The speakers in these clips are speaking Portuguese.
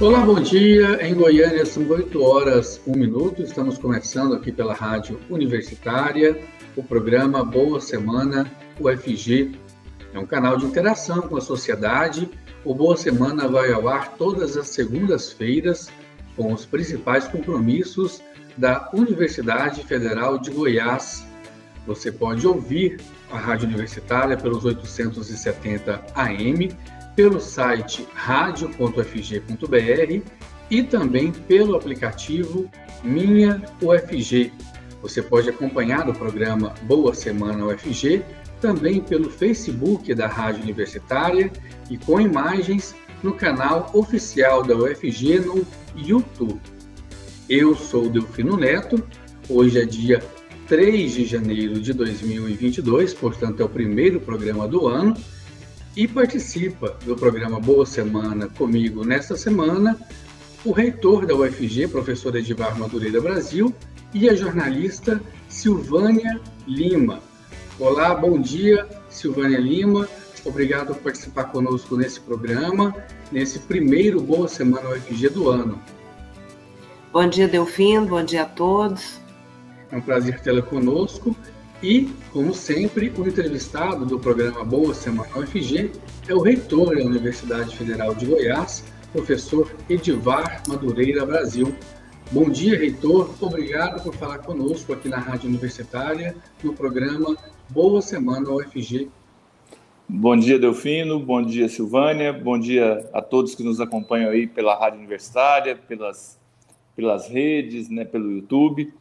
Olá, bom dia. Em Goiânia são 8 horas 1 minuto. Estamos começando aqui pela Rádio Universitária o programa Boa Semana UFG. É um canal de interação com a sociedade. O Boa Semana vai ao ar todas as segundas-feiras com os principais compromissos da Universidade Federal de Goiás. Você pode ouvir a Rádio Universitária pelos 870 AM pelo site radio.fg.br e também pelo aplicativo Minha UFG. Você pode acompanhar o programa Boa Semana UFG também pelo Facebook da Rádio Universitária e com imagens no canal oficial da UFG no YouTube. Eu sou Delfino Neto, hoje é dia 3 de janeiro de 2022, portanto é o primeiro programa do ano e participa do programa Boa Semana comigo nesta semana o reitor da UFG, professor Edivar Madureira Brasil, e a jornalista Silvânia Lima. Olá, bom dia, Silvânia Lima. Obrigado por participar conosco nesse programa, nesse primeiro Boa Semana UFG do ano. Bom dia, Delfino. Bom dia a todos. É um prazer tê-la conosco. E, como sempre, o entrevistado do programa Boa Semana UFG é o reitor da Universidade Federal de Goiás, professor Edivar Madureira Brasil. Bom dia, reitor. Obrigado por falar conosco aqui na Rádio Universitária, no programa Boa Semana UFG. Bom dia, Delfino. Bom dia, Silvânia. Bom dia a todos que nos acompanham aí pela Rádio Universitária, pelas, pelas redes, né, pelo YouTube.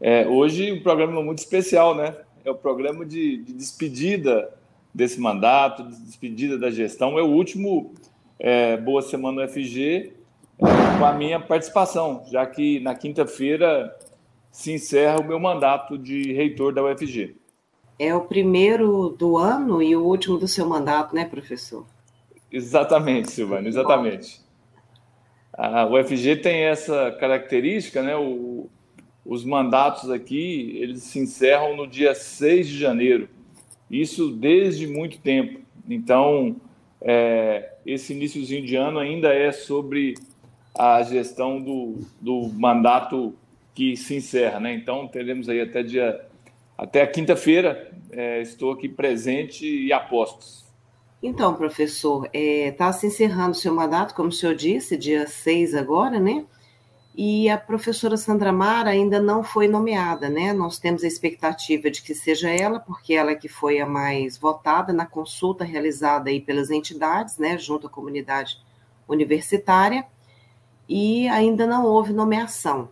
É, hoje um programa muito especial, né? É o programa de, de despedida desse mandato, de despedida da gestão. É o último é, Boa Semana UFG é, com a minha participação, já que na quinta-feira se encerra o meu mandato de reitor da UFG. É o primeiro do ano e o último do seu mandato, né, professor? Exatamente, Silvana, exatamente. A UFG tem essa característica, né? O, os mandatos aqui, eles se encerram no dia 6 de janeiro. Isso desde muito tempo. Então, é, esse iníciozinho de ano ainda é sobre a gestão do, do mandato que se encerra, né? Então, teremos aí até dia até quinta-feira. É, estou aqui presente e apostos. Então, professor, está é, tá se encerrando o seu mandato, como o senhor disse, dia 6 agora, né? E a professora Sandra Mara ainda não foi nomeada, né? Nós temos a expectativa de que seja ela, porque ela é que foi a mais votada na consulta realizada aí pelas entidades, né, junto à comunidade universitária, e ainda não houve nomeação.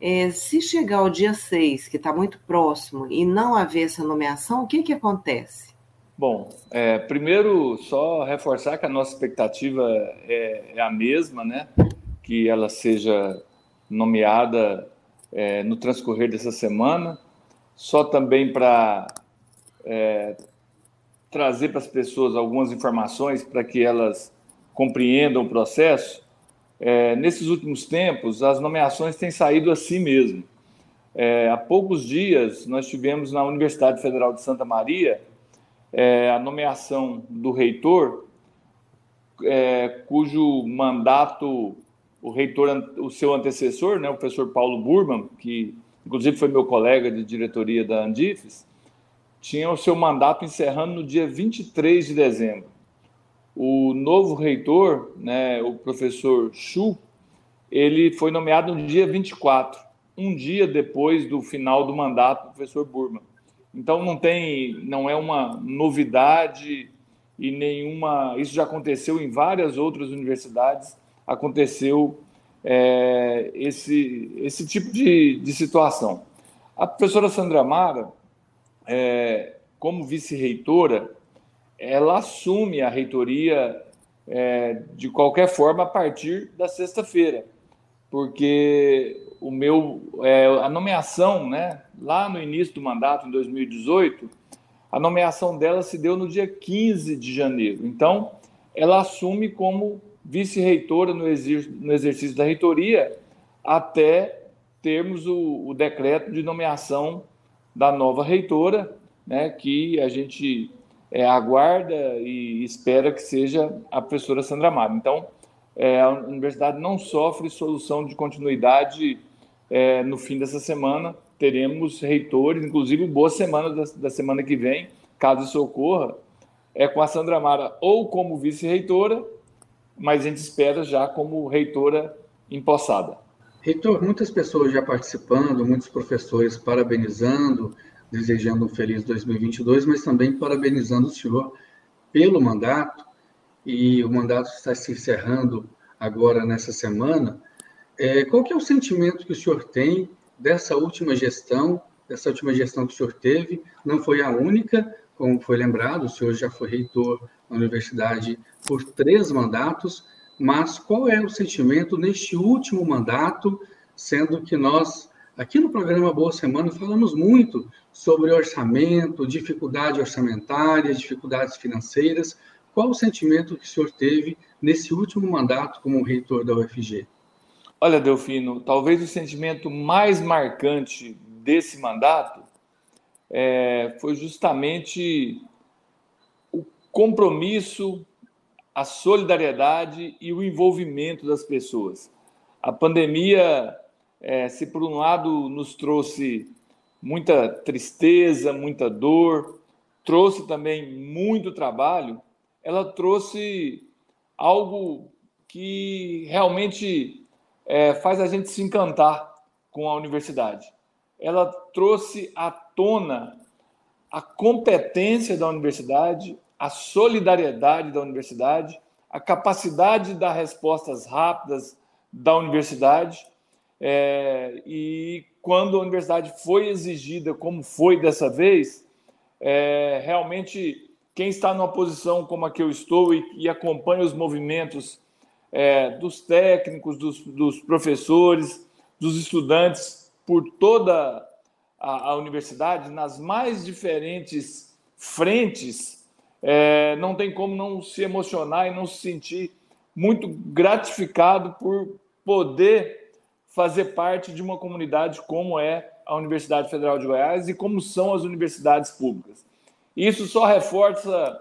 É, se chegar o dia 6, que está muito próximo, e não haver essa nomeação, o que, que acontece? Bom, é, primeiro, só reforçar que a nossa expectativa é, é a mesma, né? Que ela seja nomeada é, no transcorrer dessa semana, só também para é, trazer para as pessoas algumas informações para que elas compreendam o processo. É, nesses últimos tempos, as nomeações têm saído assim mesmo. É, há poucos dias, nós tivemos na Universidade Federal de Santa Maria é, a nomeação do reitor, é, cujo mandato o reitor, o seu antecessor, né, o professor Paulo Burman, que inclusive foi meu colega de diretoria da Andifes, tinha o seu mandato encerrando no dia 23 de dezembro. O novo reitor, né, o professor Chu, ele foi nomeado no dia 24, um dia depois do final do mandato do professor Burman. Então não tem, não é uma novidade e nenhuma, isso já aconteceu em várias outras universidades aconteceu é, esse, esse tipo de, de situação. A professora Sandra Mara, é, como vice-reitora, ela assume a reitoria é, de qualquer forma a partir da sexta-feira, porque o meu é, a nomeação, né, lá no início do mandato, em 2018, a nomeação dela se deu no dia 15 de janeiro. Então, ela assume como vice-reitora no, no, exercício da reitoria até termos o, o, decreto de nomeação da nova reitora, né, que a gente é, aguarda e espera que seja a professora Sandra Amaro. Então, é, a universidade não sofre solução de continuidade é, no fim dessa semana. Teremos reitores, inclusive boa semana da, da semana que vem, caso isso ocorra, é com a Sandra Mara ou como vice-reitora, mas a gente espera já como reitora empossada. Reitor, muitas pessoas já participando, muitos professores parabenizando, desejando um feliz 2022, mas também parabenizando o senhor pelo mandato, e o mandato está se encerrando agora nessa semana. É, qual que é o sentimento que o senhor tem dessa última gestão, dessa última gestão que o senhor teve? Não foi a única, como foi lembrado, o senhor já foi reitor na universidade por três mandatos, mas qual é o sentimento neste último mandato, sendo que nós, aqui no programa Boa Semana, falamos muito sobre orçamento, dificuldade orçamentária, dificuldades financeiras. Qual o sentimento que o senhor teve nesse último mandato como reitor da UFG? Olha, Delfino, talvez o sentimento mais marcante desse mandato é, foi justamente compromisso a solidariedade e o envolvimento das pessoas. A pandemia, é, se por um lado nos trouxe muita tristeza, muita dor, trouxe também muito trabalho, ela trouxe algo que realmente é, faz a gente se encantar com a universidade. Ela trouxe à tona a competência da universidade, a solidariedade da universidade, a capacidade de dar respostas rápidas da universidade. É, e quando a universidade foi exigida, como foi dessa vez, é, realmente quem está numa posição como a que eu estou e, e acompanha os movimentos é, dos técnicos, dos, dos, professores, dos estudantes por toda a, a universidade, nas mais diferentes frentes é, não tem como não se emocionar e não se sentir muito gratificado por poder fazer parte de uma comunidade como é a Universidade Federal de Goiás e como são as universidades públicas. Isso só reforça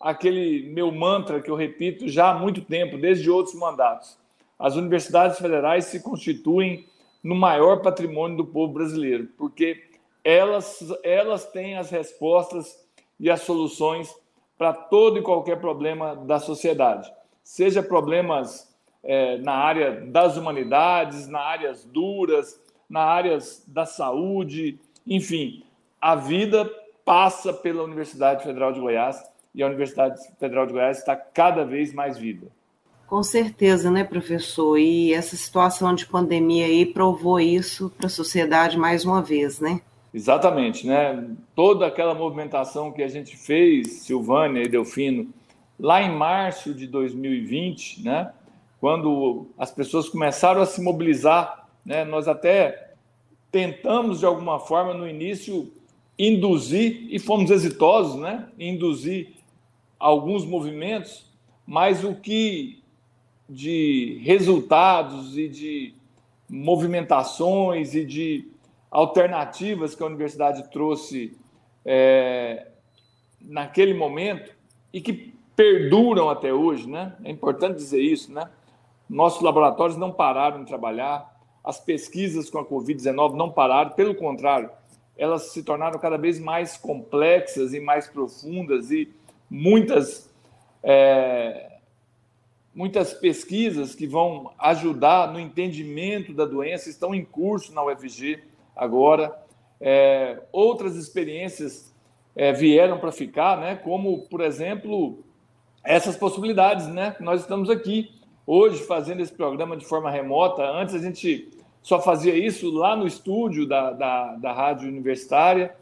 aquele meu mantra que eu repito já há muito tempo, desde outros mandatos. As universidades federais se constituem no maior patrimônio do povo brasileiro, porque elas, elas têm as respostas e as soluções para todo e qualquer problema da sociedade, seja problemas é, na área das humanidades, na áreas duras, na áreas da saúde, enfim, a vida passa pela Universidade Federal de Goiás e a Universidade Federal de Goiás está cada vez mais viva. Com certeza, né, professor? E essa situação de pandemia aí provou isso para a sociedade mais uma vez, né? Exatamente, né? Toda aquela movimentação que a gente fez, Silvânia e Delfino, lá em março de 2020, né? Quando as pessoas começaram a se mobilizar, né? Nós até tentamos de alguma forma no início induzir e fomos exitosos, né? Induzir alguns movimentos, mas o que de resultados e de movimentações e de alternativas que a universidade trouxe é, naquele momento e que perduram até hoje, né? É importante dizer isso, né? Nossos laboratórios não pararam de trabalhar, as pesquisas com a Covid-19 não pararam, pelo contrário, elas se tornaram cada vez mais complexas e mais profundas e muitas é, muitas pesquisas que vão ajudar no entendimento da doença estão em curso na UFG agora. É, outras experiências é, vieram para ficar, né? como, por exemplo, essas possibilidades. Né? Nós estamos aqui hoje fazendo esse programa de forma remota. Antes a gente só fazia isso lá no estúdio da, da, da rádio universitária.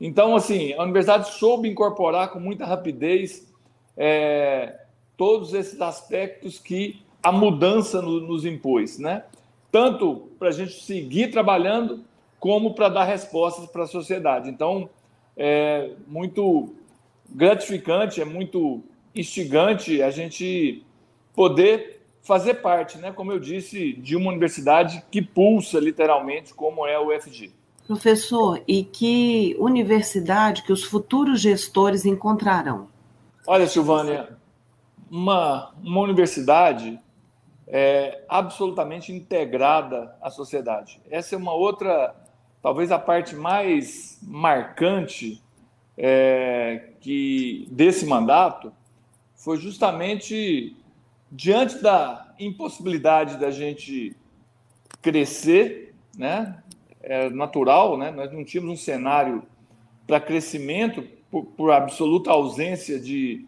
Então, assim, a universidade soube incorporar com muita rapidez é, todos esses aspectos que a mudança no, nos impôs, né? Tanto para a gente seguir trabalhando, como para dar respostas para a sociedade. Então, é muito gratificante, é muito instigante a gente poder fazer parte, né, como eu disse, de uma universidade que pulsa literalmente, como é o UFG. Professor, e que universidade que os futuros gestores encontrarão? Olha, Silvânia, uma, uma universidade é, absolutamente integrada à sociedade. Essa é uma outra, talvez a parte mais marcante é, que desse mandato foi justamente diante da impossibilidade da gente crescer, né? É natural, né? Nós não tínhamos um cenário para crescimento por, por, absoluta ausência de,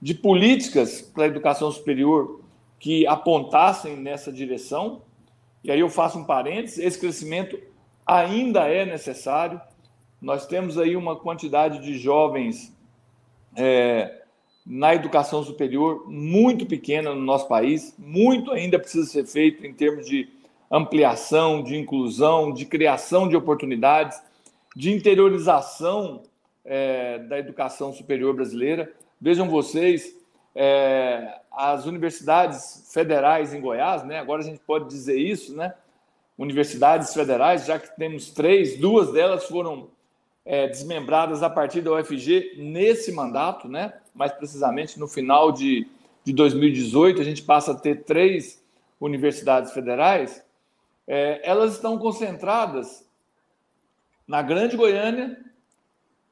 de políticas para a educação superior que apontassem nessa direção. E aí eu faço um parênteses: esse crescimento ainda é necessário. Nós temos aí uma quantidade de jovens é, na educação superior muito pequena no nosso país, muito ainda precisa ser feito em termos de ampliação, de inclusão, de criação de oportunidades, de interiorização é, da educação superior brasileira. Vejam vocês, é, as universidades federais em Goiás, né? Agora a gente pode dizer isso, né? Universidades federais, já que temos três, duas delas foram é, desmembradas a partir da UFG nesse mandato, né? mais precisamente no final de, de 2018, a gente passa a ter três universidades federais. É, elas estão concentradas na Grande Goiânia,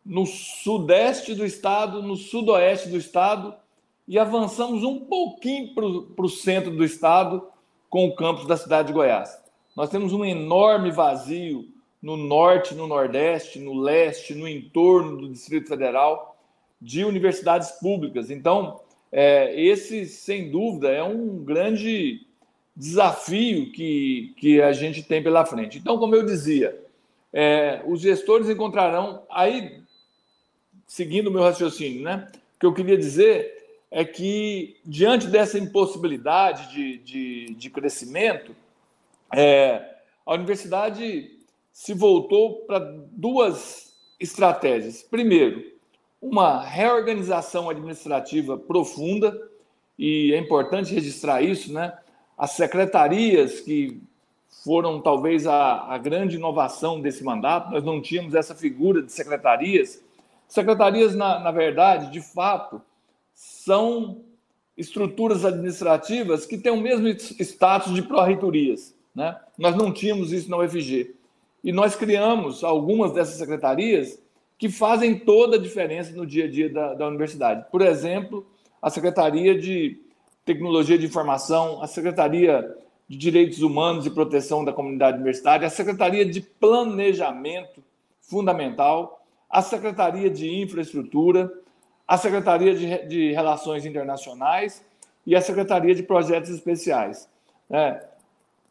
no sudeste do estado, no sudoeste do estado, e avançamos um pouquinho para o centro do estado com o campus da cidade de Goiás. Nós temos um enorme vazio no norte, no nordeste, no leste, no entorno do Distrito Federal, de universidades públicas. Então, é, esse, sem dúvida, é um grande desafio que, que a gente tem pela frente. Então, como eu dizia, é, os gestores encontrarão, aí, seguindo o meu raciocínio, né? O que eu queria dizer é que, diante dessa impossibilidade de, de, de crescimento, é, a universidade se voltou para duas estratégias. Primeiro, uma reorganização administrativa profunda, e é importante registrar isso, né? As secretarias que foram talvez a, a grande inovação desse mandato, nós não tínhamos essa figura de secretarias. Secretarias, na, na verdade, de fato, são estruturas administrativas que têm o mesmo status de pró-reitorias. Né? Nós não tínhamos isso na UFG. E nós criamos algumas dessas secretarias que fazem toda a diferença no dia a dia da, da universidade. Por exemplo, a Secretaria de Tecnologia de Informação, a Secretaria de Direitos Humanos e Proteção da Comunidade Universitária, a Secretaria de Planejamento Fundamental, a Secretaria de Infraestrutura, a Secretaria de, de Relações Internacionais e a Secretaria de Projetos Especiais. É,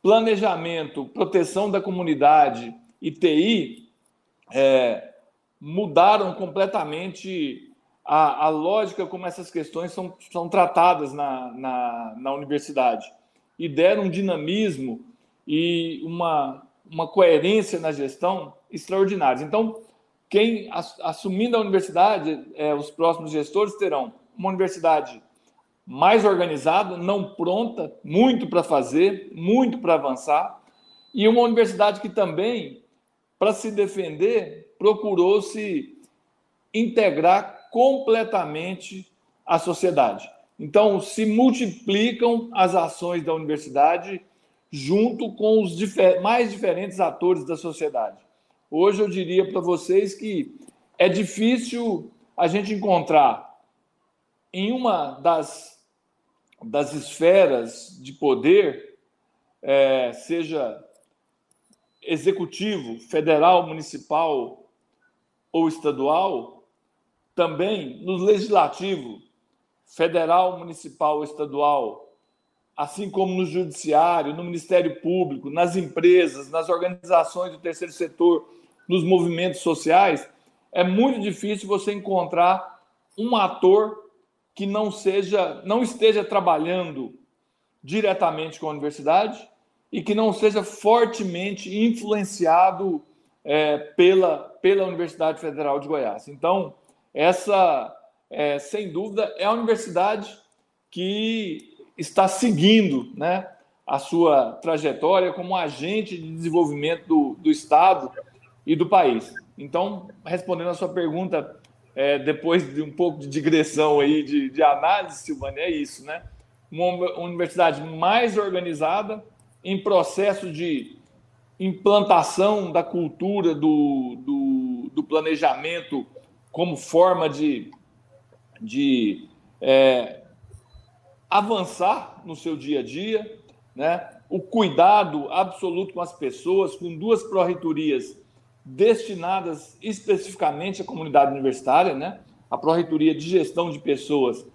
planejamento, proteção da comunidade e TI é, mudaram completamente a, a, lógica como essas questões são, são tratadas na, na, na universidade e deram um dinamismo e uma, uma coerência na gestão extraordinários. Então, quem assumindo a universidade, é, os próximos gestores terão uma universidade mais organizada, não pronta, muito para fazer, muito para avançar, e uma universidade que também, para se defender, procurou se integrar completamente à sociedade. Então, se multiplicam as ações da universidade junto com os difer mais diferentes atores da sociedade. Hoje eu diria para vocês que é difícil a gente encontrar em uma das das esferas de poder, é, seja executivo, federal, municipal ou estadual, também no legislativo, federal, municipal, estadual, assim como no judiciário, no Ministério Público, nas empresas, nas organizações do terceiro setor, nos movimentos sociais, é muito difícil você encontrar um ator que não seja, não esteja trabalhando diretamente com a universidade e que não seja fortemente influenciado é, pela, pela Universidade Federal de Goiás. Então, essa, é, sem dúvida, é a universidade que está seguindo né, a sua trajetória como agente de desenvolvimento do, do Estado e do país. Então, respondendo a sua pergunta é, depois de um pouco de digressão aí, de, de análise, Silvana, é isso, né? uma universidade mais organizada, em processo de implantação da cultura do, do, do planejamento como forma de, de é, avançar no seu dia a dia, né? o cuidado absoluto com as pessoas, com duas pró-reitorias destinadas especificamente à comunidade universitária, né? a pró-reitoria de gestão de pessoas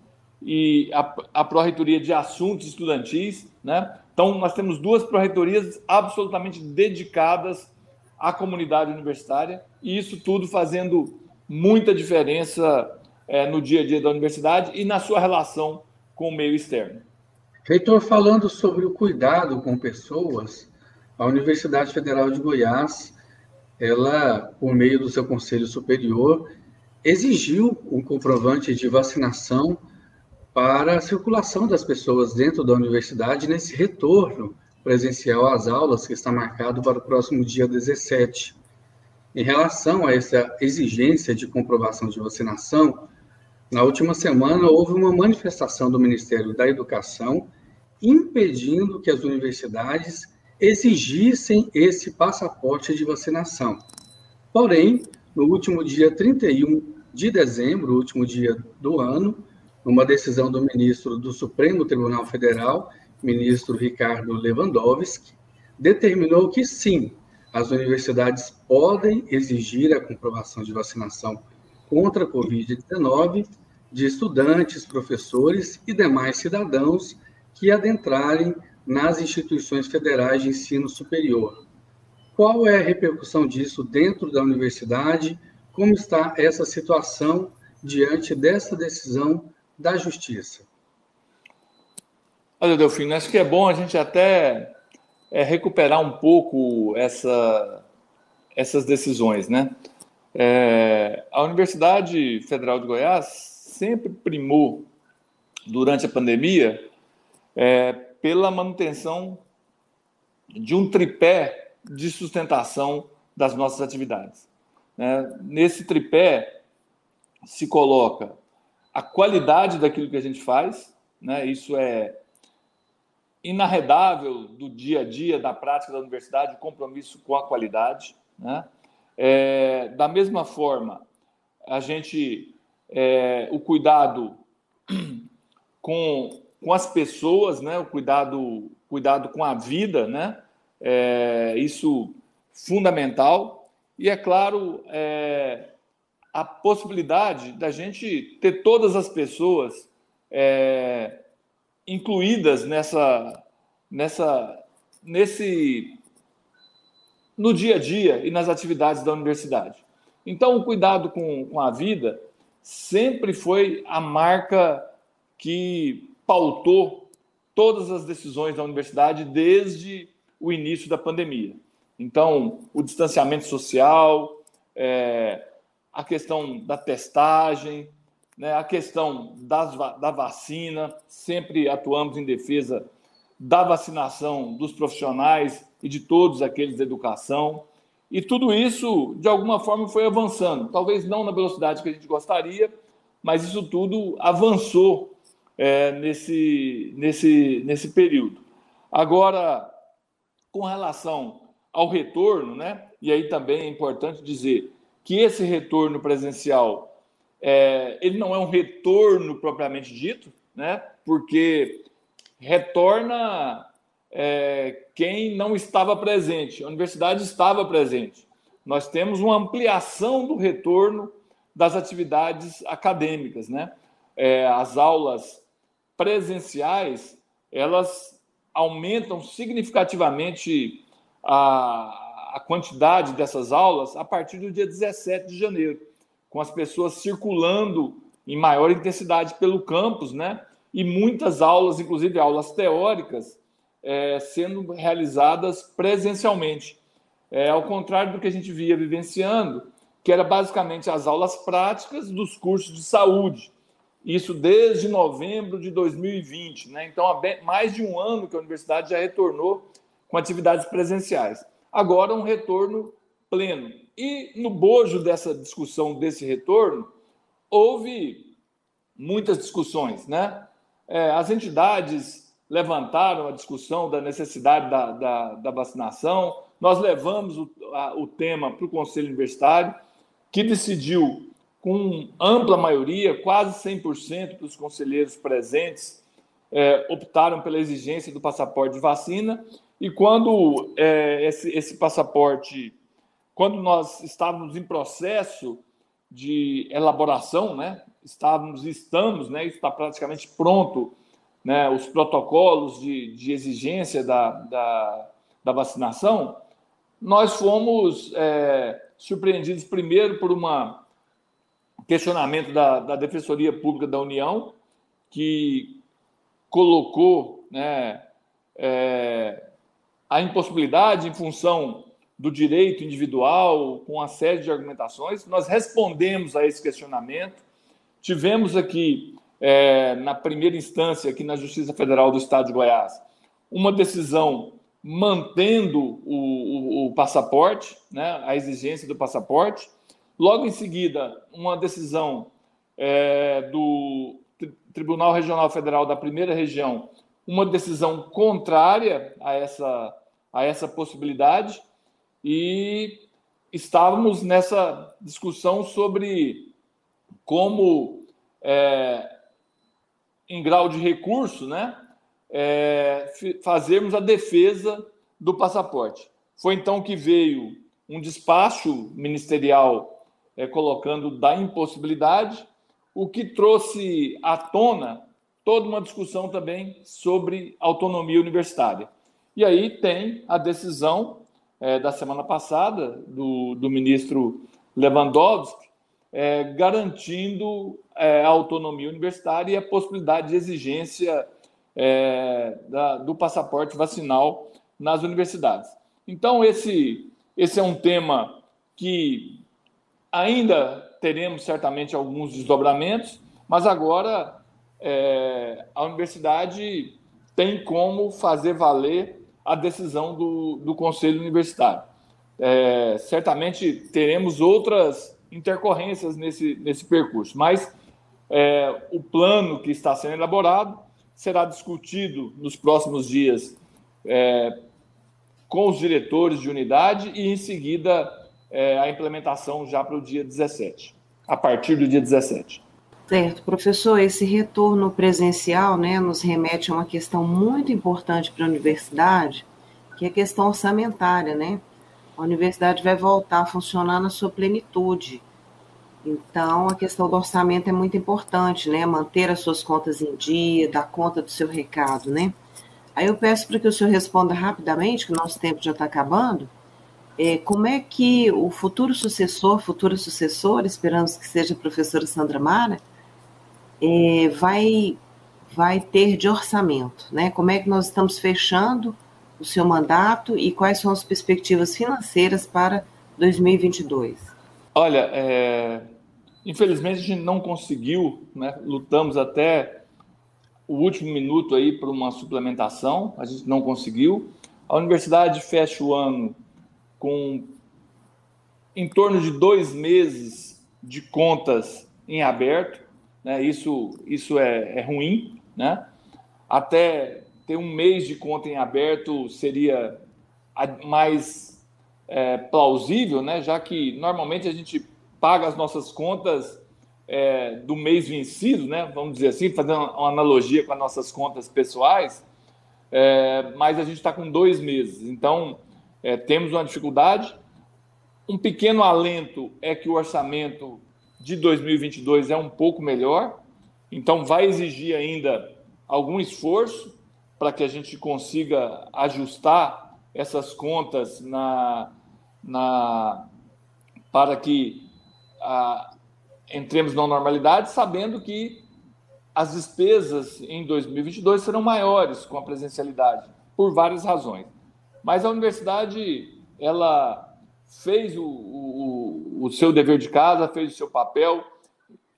e a, a pró-reitoria de assuntos estudantis. Né? Então, nós temos duas pró-reitorias absolutamente dedicadas à comunidade universitária, e isso tudo fazendo muita diferença é, no dia a dia da universidade e na sua relação com o meio externo. Reitor, falando sobre o cuidado com pessoas, a Universidade Federal de Goiás, ela, por meio do seu Conselho Superior, exigiu um comprovante de vacinação para a circulação das pessoas dentro da universidade nesse retorno presencial às aulas que está marcado para o próximo dia 17. Em relação a essa exigência de comprovação de vacinação, na última semana houve uma manifestação do Ministério da Educação impedindo que as universidades exigissem esse passaporte de vacinação. Porém, no último dia 31 de dezembro, último dia do ano, numa decisão do ministro do Supremo Tribunal Federal, ministro Ricardo Lewandowski, determinou que sim, as universidades podem exigir a comprovação de vacinação contra a Covid-19 de estudantes, professores e demais cidadãos que adentrarem nas instituições federais de ensino superior. Qual é a repercussão disso dentro da universidade? Como está essa situação diante dessa decisão da Justiça. Olha, Delfino, acho que é bom a gente até é, recuperar um pouco essa, essas decisões, né? É, a Universidade Federal de Goiás sempre primou, durante a pandemia, é, pela manutenção de um tripé de sustentação das nossas atividades. Né? Nesse tripé se coloca a qualidade daquilo que a gente faz, né? Isso é inarredável do dia a dia, da prática da universidade, o compromisso com a qualidade, né? É, da mesma forma, a gente é, o cuidado com, com as pessoas, né? O cuidado cuidado com a vida, né? É, isso fundamental e é claro é, a possibilidade da gente ter todas as pessoas é, incluídas nessa, nessa, nesse, no dia a dia e nas atividades da universidade. Então, o cuidado com, com a vida sempre foi a marca que pautou todas as decisões da universidade desde o início da pandemia. Então, o distanciamento social, é, a questão da testagem, né, a questão das, da vacina, sempre atuamos em defesa da vacinação dos profissionais e de todos aqueles da educação. E tudo isso, de alguma forma, foi avançando. Talvez não na velocidade que a gente gostaria, mas isso tudo avançou é, nesse, nesse, nesse período. Agora, com relação ao retorno, né? E aí também é importante dizer que esse retorno presencial é, ele não é um retorno propriamente dito, né? Porque retorna é, quem não estava presente. A universidade estava presente. Nós temos uma ampliação do retorno das atividades acadêmicas, né? É, as aulas presenciais elas aumentam significativamente a, a quantidade dessas aulas a partir do dia 17 de janeiro, com as pessoas circulando em maior intensidade pelo campus, né? E muitas aulas, inclusive aulas teóricas, é, sendo realizadas presencialmente. É, ao contrário do que a gente via vivenciando, que era basicamente as aulas práticas dos cursos de saúde. Isso desde novembro de 2020, né? Então, há mais de um ano que a universidade já retornou com atividades presenciais agora um retorno pleno. E no bojo dessa discussão desse retorno, houve muitas discussões, né? é, as entidades levantaram a discussão da necessidade da, da, da vacinação, nós levamos o, a, o tema para o Conselho Universitário, que decidiu com ampla maioria, quase 100% dos conselheiros presentes é, optaram pela exigência do passaporte de vacina. E quando é, esse, esse passaporte, quando nós estávamos em processo de elaboração, né, estávamos, estamos, né, está praticamente pronto, né, os protocolos de, de exigência da, da, da vacinação, nós fomos é, surpreendidos primeiro por uma questionamento da, da Defensoria Pública da União, que colocou né, é, a impossibilidade em função do direito individual, com uma série de argumentações. Nós respondemos a esse questionamento. Tivemos aqui, é, na primeira instância, aqui na Justiça Federal do Estado de Goiás, uma decisão mantendo o, o, o passaporte, né, a exigência do passaporte. Logo em seguida, uma decisão é, do Tribunal Regional Federal da Primeira Região, uma decisão contrária a essa, a essa possibilidade, e estávamos nessa discussão sobre como, é, em grau de recurso, né, é, fazermos a defesa do passaporte. Foi então que veio um despacho ministerial é, colocando da impossibilidade, o que trouxe à tona toda uma discussão também sobre autonomia universitária. E aí tem a decisão é, da semana passada do, do ministro Lewandowski é, garantindo é, a autonomia universitária e a possibilidade de exigência é, da, do passaporte vacinal nas universidades. Então, esse, esse é um tema que Ainda teremos certamente alguns desdobramentos, mas agora é, a universidade tem como fazer valer a decisão do, do Conselho Universitário. É, certamente teremos outras intercorrências nesse, nesse percurso, mas é, o plano que está sendo elaborado será discutido nos próximos dias é, com os diretores de unidade e, em seguida, é, a implementação já para o dia 17, a partir do dia 17. Certo, professor, esse retorno presencial né, nos remete a uma questão muito importante para a universidade, que é a questão orçamentária, né? A universidade vai voltar a funcionar na sua plenitude. Então, a questão do orçamento é muito importante, né? Manter as suas contas em dia, dar conta do seu recado, né? Aí eu peço para que o senhor responda rapidamente, que o nosso tempo já está acabando, é, como é que o futuro sucessor, futura sucessora, esperamos que seja a professora Sandra Mara, é, vai, vai ter de orçamento, né? Como é que nós estamos fechando o seu mandato e quais são as perspectivas financeiras para 2022? Olha, é, infelizmente a gente não conseguiu, né? lutamos até o último minuto aí para uma suplementação, a gente não conseguiu. A universidade fecha o ano com em torno de dois meses de contas em aberto, né? isso, isso é, é ruim, né? até ter um mês de conta em aberto seria mais é, plausível, né? já que normalmente a gente paga as nossas contas é, do mês vencido, né? vamos dizer assim, fazendo uma analogia com as nossas contas pessoais, é, mas a gente está com dois meses. Então, é, temos uma dificuldade. Um pequeno alento é que o orçamento de 2022 é um pouco melhor, então vai exigir ainda algum esforço para que a gente consiga ajustar essas contas na, na para que a, entremos na normalidade, sabendo que as despesas em 2022 serão maiores com a presencialidade, por várias razões. Mas a universidade, ela fez o, o, o seu dever de casa, fez o seu papel.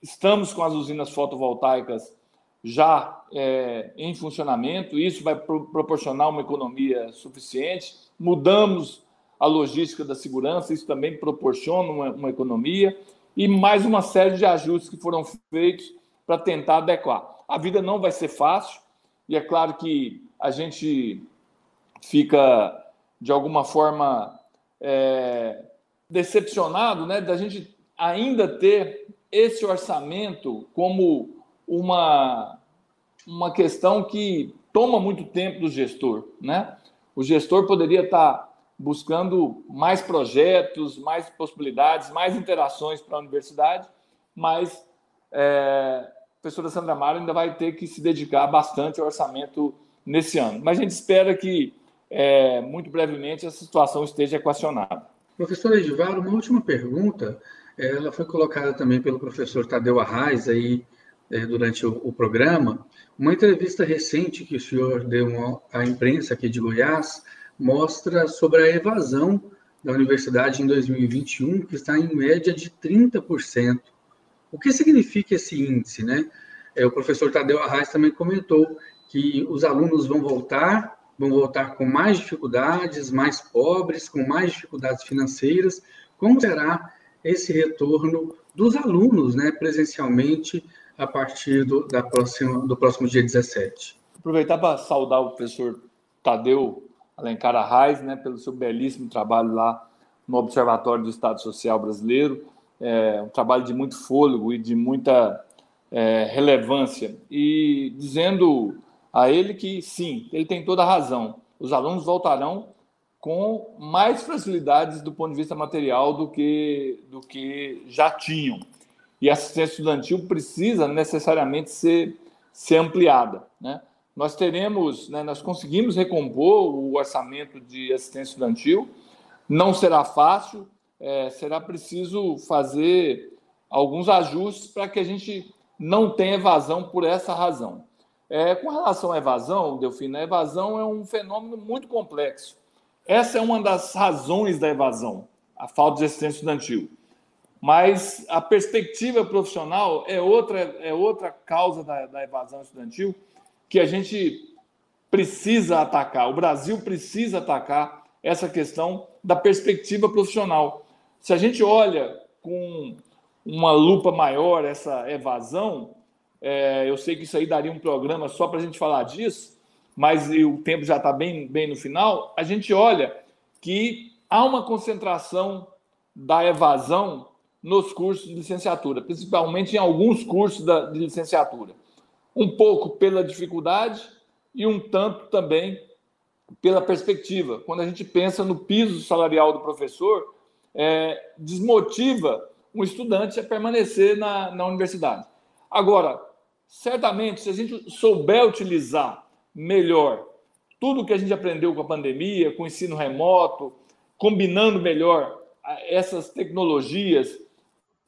Estamos com as usinas fotovoltaicas já é, em funcionamento, isso vai pro, proporcionar uma economia suficiente. Mudamos a logística da segurança, isso também proporciona uma, uma, economia, e mais uma série de ajustes que foram feitos para tentar adequar. A vida não vai ser fácil, e é claro que a gente fica, de alguma forma, é, decepcionado né, da gente ainda ter esse orçamento como uma, uma questão que toma muito tempo do gestor. Né? O gestor poderia estar buscando mais projetos, mais possibilidades, mais interações para a universidade, mas é, a professora Sandra Mara ainda vai ter que se dedicar bastante ao orçamento nesse ano. Mas a gente espera que, é, muito brevemente, essa situação esteja equacionada. Professor Edivar, uma última pergunta. Ela foi colocada também pelo professor Tadeu Arraes aí é, durante o, o, programa. Uma entrevista recente que o senhor deu à imprensa aqui de Goiás mostra sobre a evasão da universidade em 2021, que está em média de 30%. O que significa esse índice, né? É, o professor Tadeu Arraes também comentou que os alunos vão voltar, vão voltar com mais dificuldades, mais pobres, com mais dificuldades financeiras. Como será esse retorno dos alunos, né, presencialmente, a partir do, da próxima, do próximo dia 17? Aproveitar para saudar o professor Tadeu Alencar Arraes, né, pelo seu belíssimo trabalho lá no Observatório do Estado Social Brasileiro. É um trabalho de muito fôlego e de muita é, relevância. E dizendo a ele que sim, ele tem toda a razão. Os alunos voltarão com mais facilidades do ponto de vista material do que, do que já tinham. E a assistência estudantil precisa necessariamente ser, ser ampliada. Né? Nós teremos, né, nós conseguimos recompor o orçamento de assistência estudantil, não será fácil, é, será preciso fazer alguns ajustes para que a gente não tenha evasão por essa razão. É, com relação à evasão, Delfina, a evasão é um fenômeno muito complexo. Essa é uma das razões da evasão, a falta de assistência estudantil. Mas a perspectiva profissional é outra, é outra causa da, da evasão estudantil que a gente precisa atacar. O Brasil precisa atacar essa questão da perspectiva profissional. Se a gente olha com uma lupa maior essa evasão, é, eu sei que isso aí daria um programa só para a gente falar disso, mas o tempo já está bem, bem no final. A gente olha que há uma concentração da evasão nos cursos de licenciatura, principalmente em alguns cursos da, de licenciatura. Um pouco pela dificuldade e um tanto também pela perspectiva. Quando a gente pensa no piso salarial do professor, é, desmotiva um estudante a permanecer na, na universidade. Agora, certamente, se a gente souber utilizar melhor tudo que a gente aprendeu com a pandemia, com o ensino remoto, combinando melhor essas tecnologias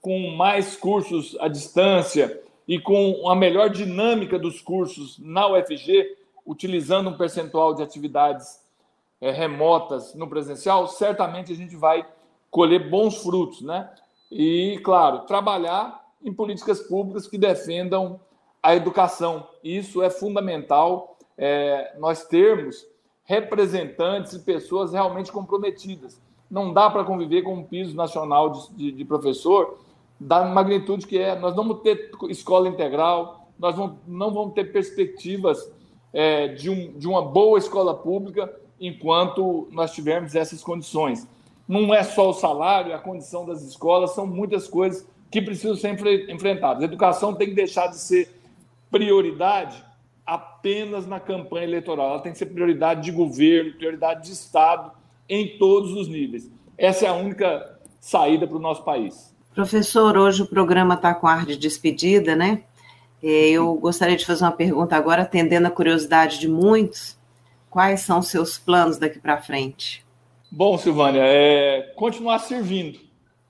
com mais cursos à distância e com a melhor dinâmica dos cursos na UFG, utilizando um percentual de atividades é, remotas no presencial, certamente a gente vai colher bons frutos, né? E, claro, trabalhar em políticas públicas que defendam a educação. Isso é fundamental, é, nós termos representantes e pessoas realmente comprometidas. Não dá para conviver com um piso nacional de, de, de, professor da magnitude que é. Nós não vamos ter escola integral, nós vamos, não vamos ter perspectivas é, de, um, de uma boa escola pública enquanto nós tivermos essas condições. Não é só o salário, a condição das escolas, são muitas coisas que precisam ser enfrentadas. A educação tem que deixar de ser prioridade apenas na campanha eleitoral. Ela tem que ser prioridade de governo, prioridade de Estado, em todos os níveis. Essa é a única saída para o nosso país. Professor, hoje o programa está com ar de despedida, né? É, eu gostaria de fazer uma pergunta agora, atendendo a curiosidade de muitos. Quais são os seus planos daqui para frente? Bom, Silvânia, é continuar servindo.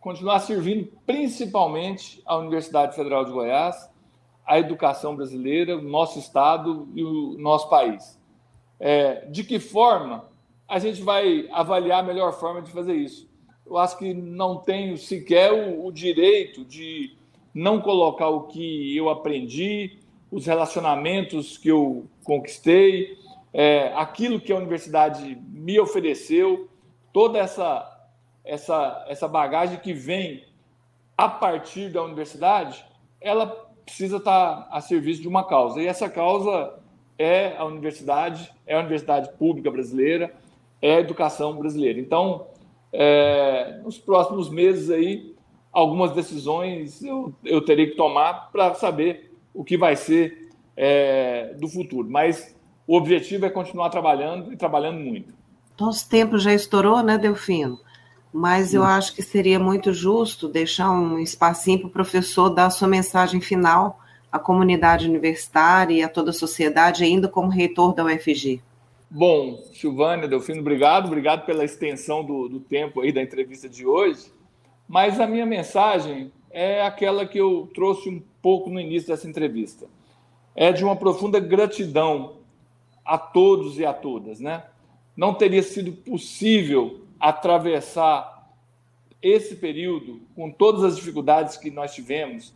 Continuar servindo principalmente a Universidade Federal de Goiás, a educação brasileira, o nosso Estado e o nosso país. É, de que forma a gente vai avaliar a melhor forma de fazer isso? Eu acho que não tenho sequer o, o direito de não colocar o que eu aprendi, os relacionamentos que eu conquistei, é, aquilo que a universidade me ofereceu, toda essa, essa, essa bagagem que vem a partir da universidade, ela precisa estar a serviço de uma causa. E essa causa é a universidade, é a universidade pública brasileira, é a educação brasileira. Então, é, nos próximos meses aí, algumas decisões eu, eu terei que tomar para saber o que vai ser é, do futuro. Mas o objetivo é continuar trabalhando e trabalhando muito. Nosso tempo já estourou, né, Delfino? Mas eu acho que seria muito justo deixar um espacinho para o professor dar a sua mensagem final à comunidade universitária e a toda a sociedade, ainda como reitor da UFG. Bom, Silvânia, Delfino, obrigado. Obrigado pela extensão do, do tempo aí da entrevista de hoje. Mas a minha mensagem é aquela que eu trouxe um pouco no início dessa entrevista. É de uma profunda gratidão a todos e a todas, né? Não teria sido possível atravessar esse período com todas as dificuldades que nós tivemos,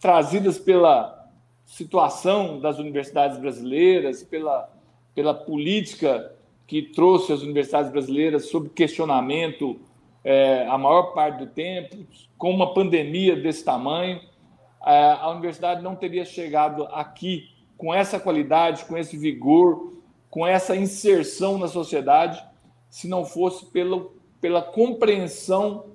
trazidas pela situação das universidades brasileiras, pela, pela política que trouxe as universidades brasileiras sob questionamento é, a maior parte do tempo, com uma pandemia desse tamanho, é, a universidade não teria chegado aqui com essa qualidade, com esse vigor, com essa inserção na sociedade se não fosse pelo, pela compreensão,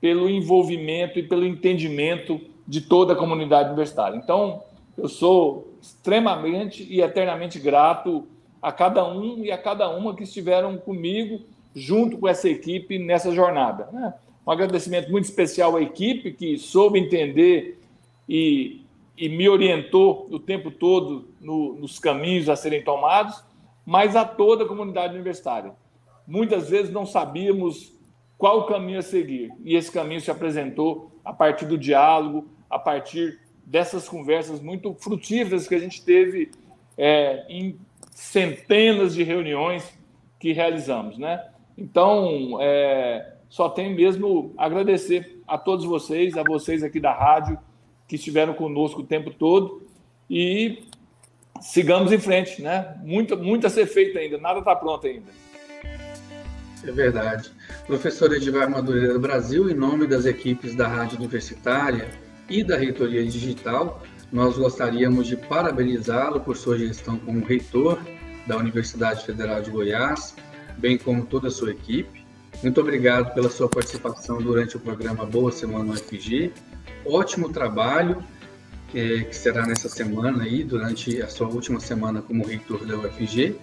pelo envolvimento e pelo entendimento de toda a comunidade universitária. Então, eu sou extremamente e eternamente grato a cada um e a cada uma que estiveram comigo, junto com essa equipe, nessa jornada. Né? Um agradecimento muito especial à equipe que soube entender e, e me orientou o tempo todo no, nos caminhos a serem tomados, mas a toda a comunidade universitária muitas vezes não sabíamos qual caminho a seguir. E esse caminho se apresentou a partir do diálogo, a partir dessas conversas muito frutíferas que a gente teve é, em centenas de reuniões que realizamos, né? Então, é, só tem mesmo agradecer a todos vocês, a vocês aqui da rádio que estiveram conosco o tempo todo e sigamos em frente, né? Muito, muito a ser feito ainda, nada está pronto ainda. É verdade. Professor Edivar Madureira do Brasil, em nome das equipes da Rádio Universitária e da Reitoria Digital, nós gostaríamos de parabenizá-lo por sua gestão como reitor da Universidade Federal de Goiás, bem como toda a sua equipe. Muito obrigado pela sua participação durante o programa Boa Semana UFG. Ótimo trabalho que, será nessa semana aí, durante a sua última semana como reitor da UFG.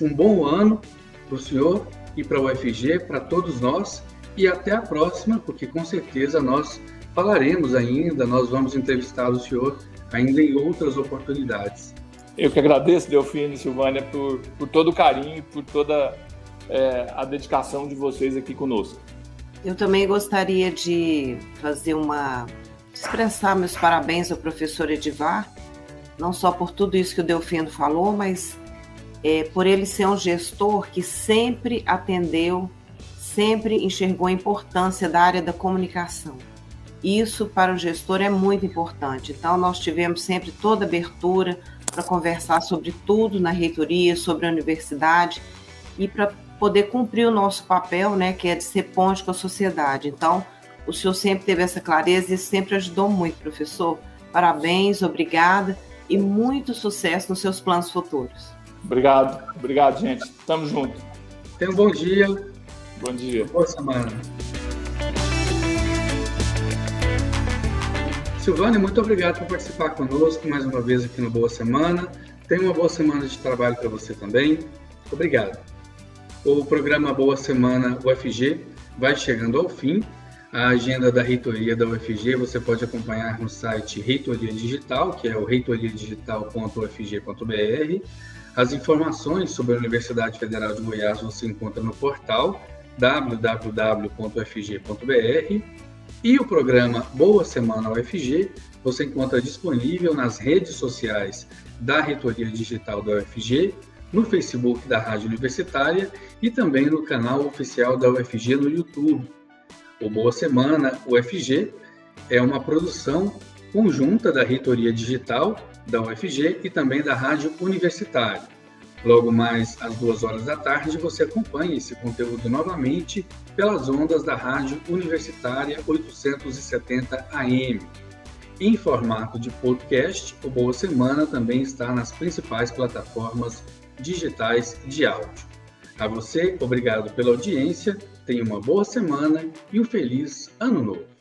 Um bom ano para o senhor e para o UFG, para todos nós. E até a próxima, porque com certeza nós falaremos ainda, nós vamos entrevistar o senhor ainda em outras oportunidades. Eu que agradeço, Delfino e Silvânia, por, por todo o carinho, por toda é, a dedicação de vocês aqui conosco. Eu também gostaria de fazer uma. expressar meus parabéns ao professor Edivar, não só por tudo isso que o Delfino falou, mas é, por ele ser um gestor que sempre atendeu, sempre enxergou a importância da área da comunicação. Isso para o gestor é muito importante. Então, nós tivemos sempre toda abertura para conversar sobre tudo na reitoria, sobre a universidade e para poder cumprir o nosso papel, né, que é de ser ponte com a sociedade. Então, o senhor sempre teve essa clareza e sempre ajudou muito, professor. Parabéns, obrigada e muito sucesso nos seus planos futuros. Obrigado, obrigado, gente. Tamo junto. Tenha um bom dia. Bom dia. Boa semana. Silvânia, muito obrigado por participar conosco mais uma vez aqui no Boa Semana. Tenha uma boa semana de trabalho para você também. Obrigado. O programa Boa Semana UFG vai chegando ao fim. A agenda da reitoria da UFG você pode acompanhar no site Reitoria Digital, que é o reitoriadigital.ufg.br. As informações sobre a Universidade Federal de Goiás você encontra no portal www.ufg.br e o programa Boa Semana UFG você encontra disponível nas redes sociais da Reitoria Digital da UFG, no Facebook da Rádio Universitária e também no canal oficial da UFG no YouTube. O Boa Semana UFG é uma produção conjunta da Reitoria Digital da UFG e também da Rádio Universitária. Logo mais às duas horas da tarde, você acompanha esse conteúdo novamente pelas ondas da Rádio Universitária 870 AM. Em formato de podcast, o Boa Semana também está nas principais plataformas digitais de áudio. A você, obrigado pela audiência, tenha uma boa semana e um feliz ano novo.